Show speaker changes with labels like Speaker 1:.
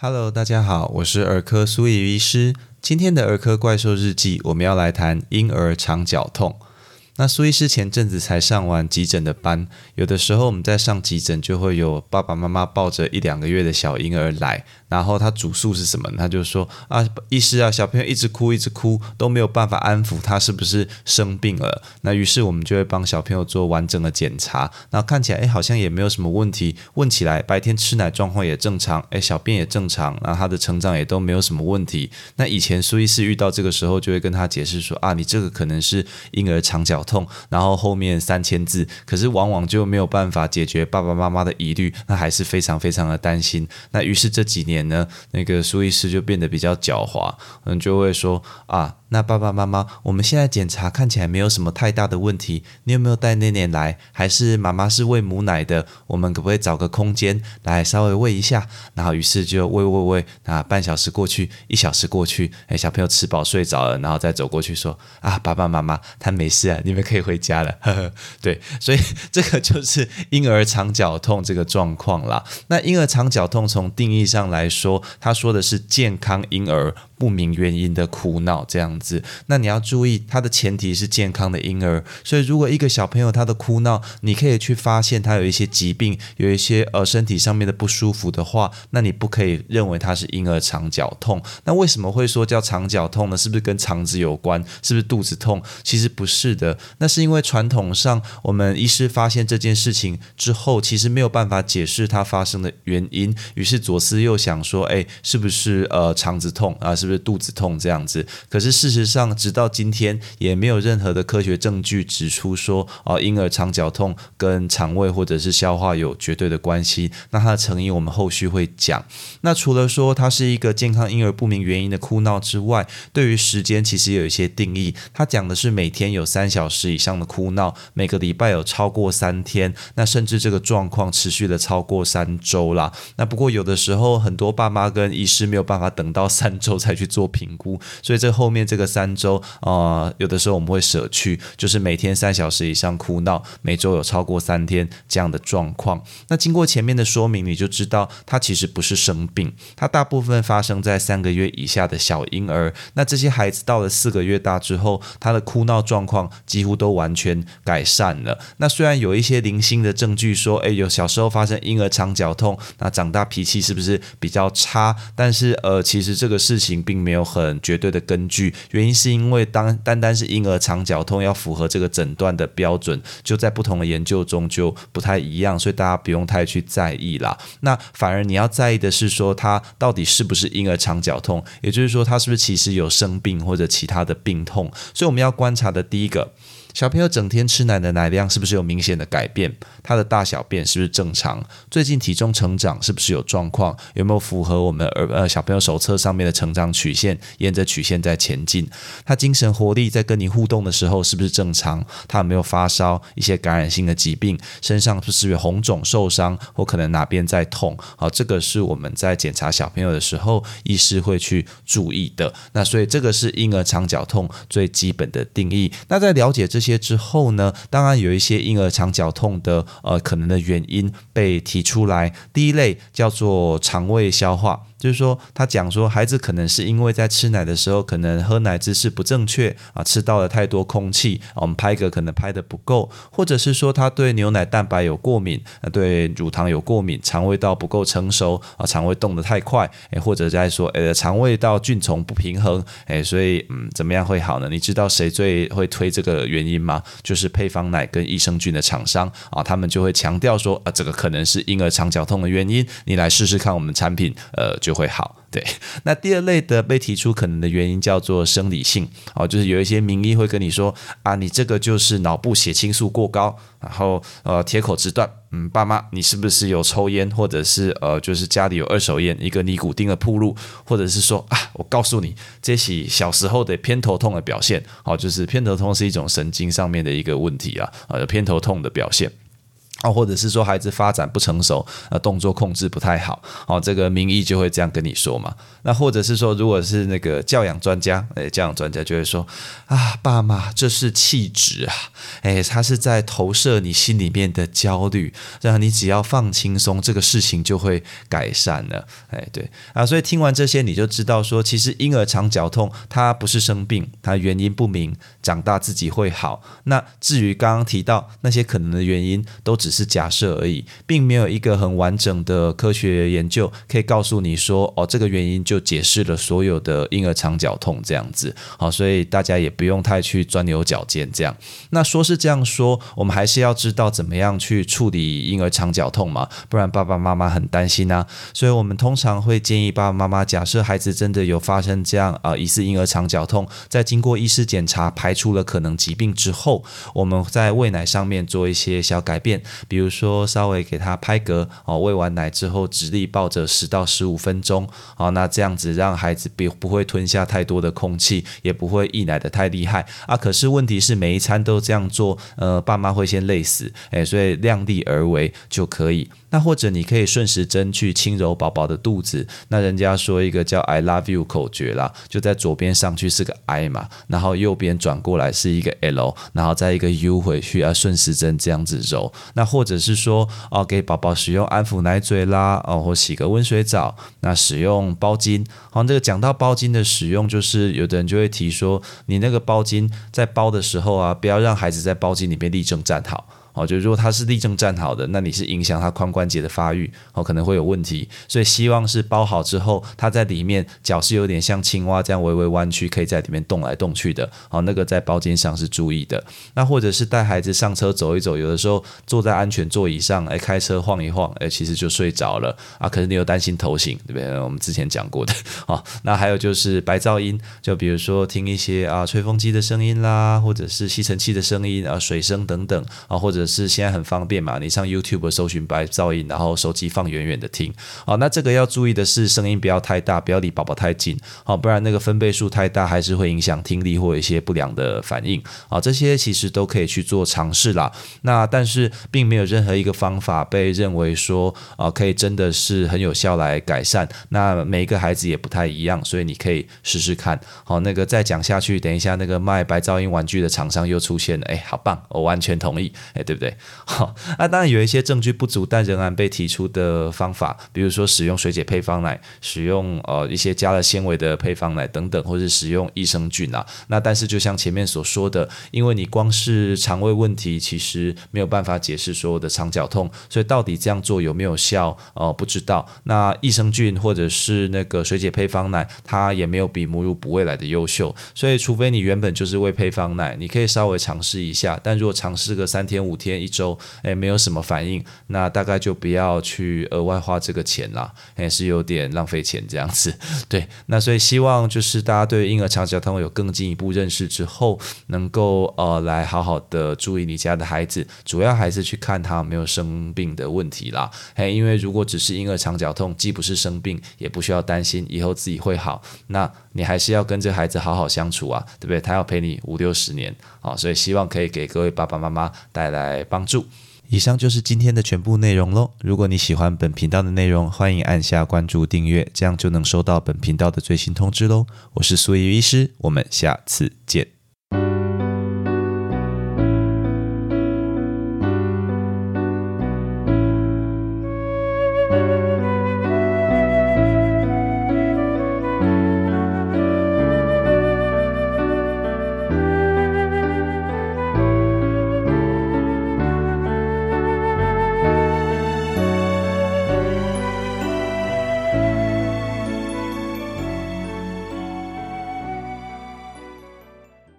Speaker 1: Hello，大家好，我是儿科苏怡医师。今天的儿科怪兽日记，我们要来谈婴儿肠绞痛。那苏医师前阵子才上完急诊的班，有的时候我们在上急诊，就会有爸爸妈妈抱着一两个月的小婴儿来，然后他主诉是什么？他就说啊，医师啊，小朋友一直哭一直哭，都没有办法安抚他，是不是生病了？那于是我们就会帮小朋友做完整的检查，然后看起来哎好像也没有什么问题，问起来白天吃奶状况也正常，哎小便也正常，然后他的成长也都没有什么问题。那以前苏医师遇到这个时候，就会跟他解释说啊，你这个可能是婴儿肠绞痛，然后后面三千字，可是往往就没有办法解决爸爸妈妈的疑虑，那还是非常非常的担心。那于是这几年呢，那个苏伊士就变得比较狡猾，嗯，就会说啊。那爸爸妈妈，我们现在检查看起来没有什么太大的问题。你有没有带奶奶来？还是妈妈是喂母奶的？我们可不可以找个空间来稍微喂一下？然后于是就喂喂喂，那半小时过去，一小时过去，哎，小朋友吃饱睡着了，然后再走过去说啊，爸爸妈妈他没事啊，你们可以回家了。呵呵，对，所以 这个就是婴儿肠绞痛这个状况啦。那婴儿肠绞痛从定义上来说，他说的是健康婴儿。不明原因的哭闹这样子，那你要注意，它的前提是健康的婴儿。所以，如果一个小朋友他的哭闹，你可以去发现他有一些疾病，有一些呃身体上面的不舒服的话，那你不可以认为他是婴儿肠绞痛。那为什么会说叫肠绞痛呢？是不是跟肠子有关？是不是肚子痛？其实不是的，那是因为传统上我们医师发现这件事情之后，其实没有办法解释它发生的原因，于是左思右想说，哎，是不是呃肠子痛啊？是不是肚子痛这样子？可是事事实上，直到今天也没有任何的科学证据指出说，啊，婴儿肠绞痛跟肠胃或者是消化有绝对的关系。那它的成因我们后续会讲。那除了说它是一个健康婴儿不明原因的哭闹之外，对于时间其实有一些定义。它讲的是每天有三小时以上的哭闹，每个礼拜有超过三天，那甚至这个状况持续了超过三周啦。那不过有的时候很多爸妈跟医师没有办法等到三周才。去做评估，所以这后面这个三周啊，有的时候我们会舍去，就是每天三小时以上哭闹，每周有超过三天这样的状况。那经过前面的说明，你就知道它其实不是生病，它大部分发生在三个月以下的小婴儿。那这些孩子到了四个月大之后，他的哭闹状况几乎都完全改善了。那虽然有一些零星的证据说，哎，有小时候发生婴儿肠绞痛，那长大脾气是不是比较差？但是呃，其实这个事情。并没有很绝对的根据，原因是因为当单单是婴儿肠绞痛要符合这个诊断的标准，就在不同的研究中就不太一样，所以大家不用太去在意啦。那反而你要在意的是说，他到底是不是婴儿肠绞痛，也就是说，他是不是其实有生病或者其他的病痛。所以我们要观察的第一个。小朋友整天吃奶的奶量是不是有明显的改变？他的大小便是不是正常？最近体重成长是不是有状况？有没有符合我们儿呃小朋友手册上面的成长曲线？沿着曲线在前进。他精神活力在跟你互动的时候是不是正常？他有没有发烧？一些感染性的疾病？身上是不是有红肿受伤？或可能哪边在痛？好，这个是我们在检查小朋友的时候，医师会去注意的。那所以这个是婴儿肠绞痛最基本的定义。那在了解这。些些之后呢，当然有一些婴儿肠绞痛的呃可能的原因被提出来。第一类叫做肠胃消化。就是说，他讲说，孩子可能是因为在吃奶的时候，可能喝奶姿势不正确啊，吃到了太多空气，我们拍嗝可能拍的不够，或者是说他对牛奶蛋白有过敏，对乳糖有过敏，肠胃道不够成熟啊，肠胃动得太快，哎，或者在说，呃，肠胃道菌丛不平衡，哎，所以嗯，怎么样会好呢？你知道谁最会推这个原因吗？就是配方奶跟益生菌的厂商啊，他们就会强调说，啊，这个可能是婴儿肠绞痛的原因，你来试试看我们产品，呃。就会好，对。那第二类的被提出可能的原因叫做生理性，哦，就是有一些名医会跟你说啊，你这个就是脑部血清素过高，然后呃铁口直断，嗯，爸妈你是不是有抽烟，或者是呃就是家里有二手烟，一个尼古丁的铺路，或者是说啊，我告诉你，这是小时候的偏头痛的表现，哦，就是偏头痛是一种神经上面的一个问题啊，呃偏头痛的表现。啊，或者是说孩子发展不成熟，呃，动作控制不太好，哦，这个名医就会这样跟你说嘛。那或者是说，如果是那个教养专家，诶，教养专家就会说啊，爸妈，这是气质啊，诶，他是在投射你心里面的焦虑，让你只要放轻松，这个事情就会改善了。诶，对啊，所以听完这些，你就知道说，其实婴儿肠绞痛它不是生病，它原因不明，长大自己会好。那至于刚刚提到那些可能的原因，都只只是假设而已，并没有一个很完整的科学研究可以告诉你说，哦，这个原因就解释了所有的婴儿肠绞痛这样子。好，所以大家也不用太去钻牛角尖这样。那说是这样说，我们还是要知道怎么样去处理婴儿肠绞痛嘛，不然爸爸妈妈很担心啊。所以我们通常会建议爸爸妈妈，假设孩子真的有发生这样啊疑似婴儿肠绞痛，在经过医师检查排除了可能疾病之后，我们在喂奶上面做一些小改变。比如说，稍微给他拍嗝哦，喂完奶之后，直立抱着十到十五分钟哦，那这样子让孩子不不会吞下太多的空气，也不会溢奶的太厉害啊。可是问题是，每一餐都这样做，呃，爸妈会先累死，诶，所以量力而为就可以。那或者你可以顺时针去轻揉宝宝的肚子，那人家说一个叫 “I love you” 口诀啦，就在左边上去是个 I 嘛，然后右边转过来是一个 L，然后再一个 U 回去啊，顺时针这样子揉。那或者是说哦，给宝宝使用安抚奶嘴啦，哦，或洗个温水澡，那使用包巾。好，这个讲到包巾的使用，就是有的人就会提说，你那个包巾在包的时候啊，不要让孩子在包巾里面立正站好。哦，就如果他是立正站好的，那你是影响他髋关节的发育，哦，可能会有问题。所以希望是包好之后，他在里面脚是有点像青蛙这样微微弯曲，可以在里面动来动去的。哦，那个在包间上是注意的。那或者是带孩子上车走一走，有的时候坐在安全座椅上，哎，开车晃一晃，哎，其实就睡着了啊。可是你又担心头型，对不对？我们之前讲过的。哦，那还有就是白噪音，就比如说听一些啊吹风机的声音啦，或者是吸尘器的声音啊，水声等等啊，或者。是现在很方便嘛？你上 YouTube 搜寻白噪音，然后手机放远远的听。好，那这个要注意的是，声音不要太大，不要离宝宝太近。好，不然那个分贝数太大，还是会影响听力或一些不良的反应。好，这些其实都可以去做尝试啦。那但是并没有任何一个方法被认为说啊，可以真的是很有效来改善。那每一个孩子也不太一样，所以你可以试试看。好，那个再讲下去，等一下那个卖白噪音玩具的厂商又出现了。哎，好棒，我完全同意。哎，对不。对，好，那当然有一些证据不足，但仍然被提出的方法，比如说使用水解配方奶，使用呃一些加了纤维的配方奶等等，或者使用益生菌啊。那但是就像前面所说的，因为你光是肠胃问题，其实没有办法解释所有的肠绞痛，所以到底这样做有没有效，呃，不知道。那益生菌或者是那个水解配方奶，它也没有比母乳补喂来的优秀，所以除非你原本就是喂配方奶，你可以稍微尝试一下。但如果尝试个三天五天，一周，哎，没有什么反应，那大概就不要去额外花这个钱啦，也是有点浪费钱这样子。对，那所以希望就是大家对婴儿肠绞痛有更进一步认识之后，能够呃来好好的注意你家的孩子，主要还是去看他有没有生病的问题啦。哎，因为如果只是婴儿肠绞痛，既不是生病，也不需要担心以后自己会好，那你还是要跟这孩子好好相处啊，对不对？他要陪你五六十年啊，所以希望可以给各位爸爸妈妈带来。来帮助。以上就是今天的全部内容喽。如果你喜欢本频道的内容，欢迎按下关注订阅，这样就能收到本频道的最新通知喽。我是苏怡医师，我们下次见。